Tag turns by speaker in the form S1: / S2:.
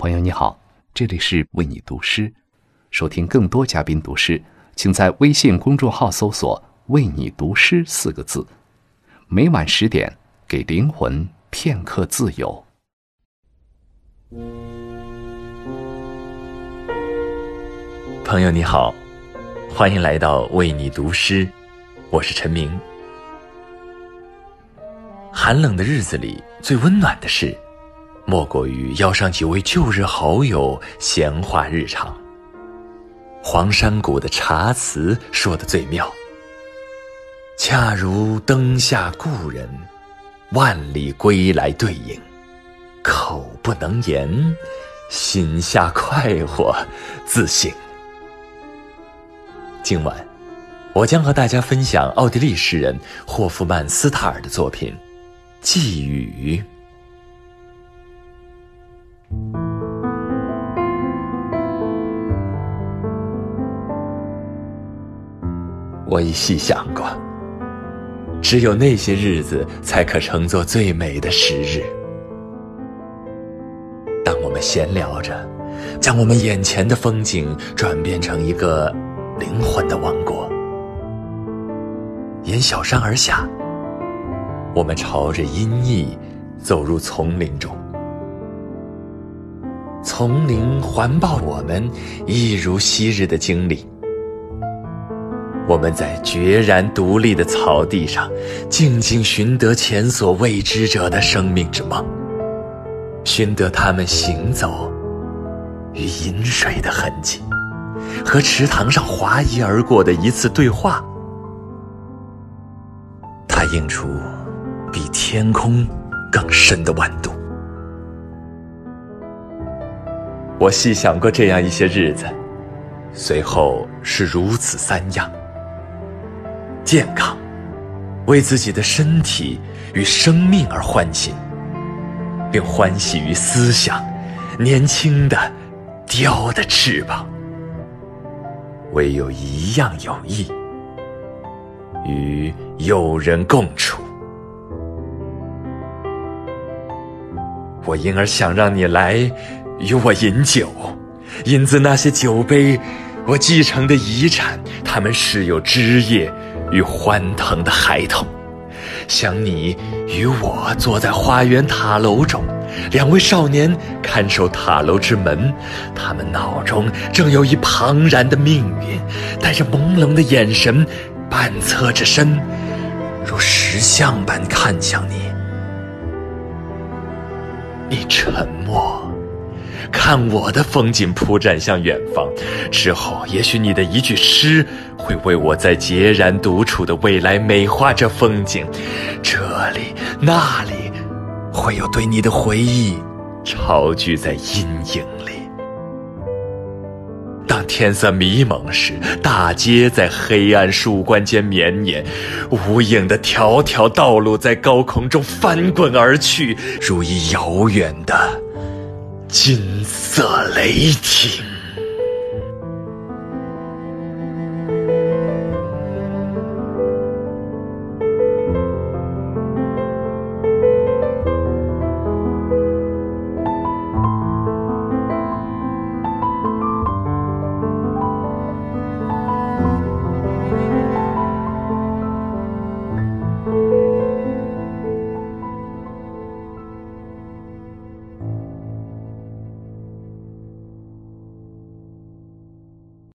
S1: 朋友你好，这里是为你读诗。收听更多嘉宾读诗，请在微信公众号搜索“为你读诗”四个字。每晚十点，给灵魂片刻自由。
S2: 朋友你好，欢迎来到为你读诗，我是陈明。寒冷的日子里，最温暖的事。莫过于邀上几位旧日好友闲话日常。黄山谷的茶词说的最妙，恰如灯下故人，万里归来对影，口不能言，心下快活自省。今晚，我将和大家分享奥地利诗人霍夫曼斯塔尔的作品《寄语》。我已细想过，只有那些日子才可称作最美的时日。当我们闲聊着，将我们眼前的风景转变成一个灵魂的王国，沿小山而下，我们朝着阴翳走入丛林中。丛林环抱我们，一如昔日的经历。我们在决然独立的草地上，静静寻得前所未知者的生命之梦，寻得他们行走与饮水的痕迹，和池塘上滑移而过的一次对话。它映出比天空更深的弯度。我细想过这样一些日子，随后是如此三样：健康，为自己的身体与生命而欢欣，并欢喜于思想，年轻的雕的翅膀。唯有一样有益，与友人共处。我因而想让你来。与我饮酒，饮自那些酒杯，我继承的遗产。他们是有枝叶与欢腾的孩童。想你与我坐在花园塔楼中，两位少年看守塔楼之门，他们脑中正有一庞然的命运，带着朦胧的眼神，半侧着身，如石像般看向你。你沉默。看我的风景铺展向远方，之后也许你的一句诗会为我在孑然独处的未来美化这风景。这里那里，会有对你的回忆巢聚在阴影里。当天色迷蒙时，大街在黑暗树冠间绵延，无影的条条道路在高空中翻滚而去，如一遥远的。金色雷霆。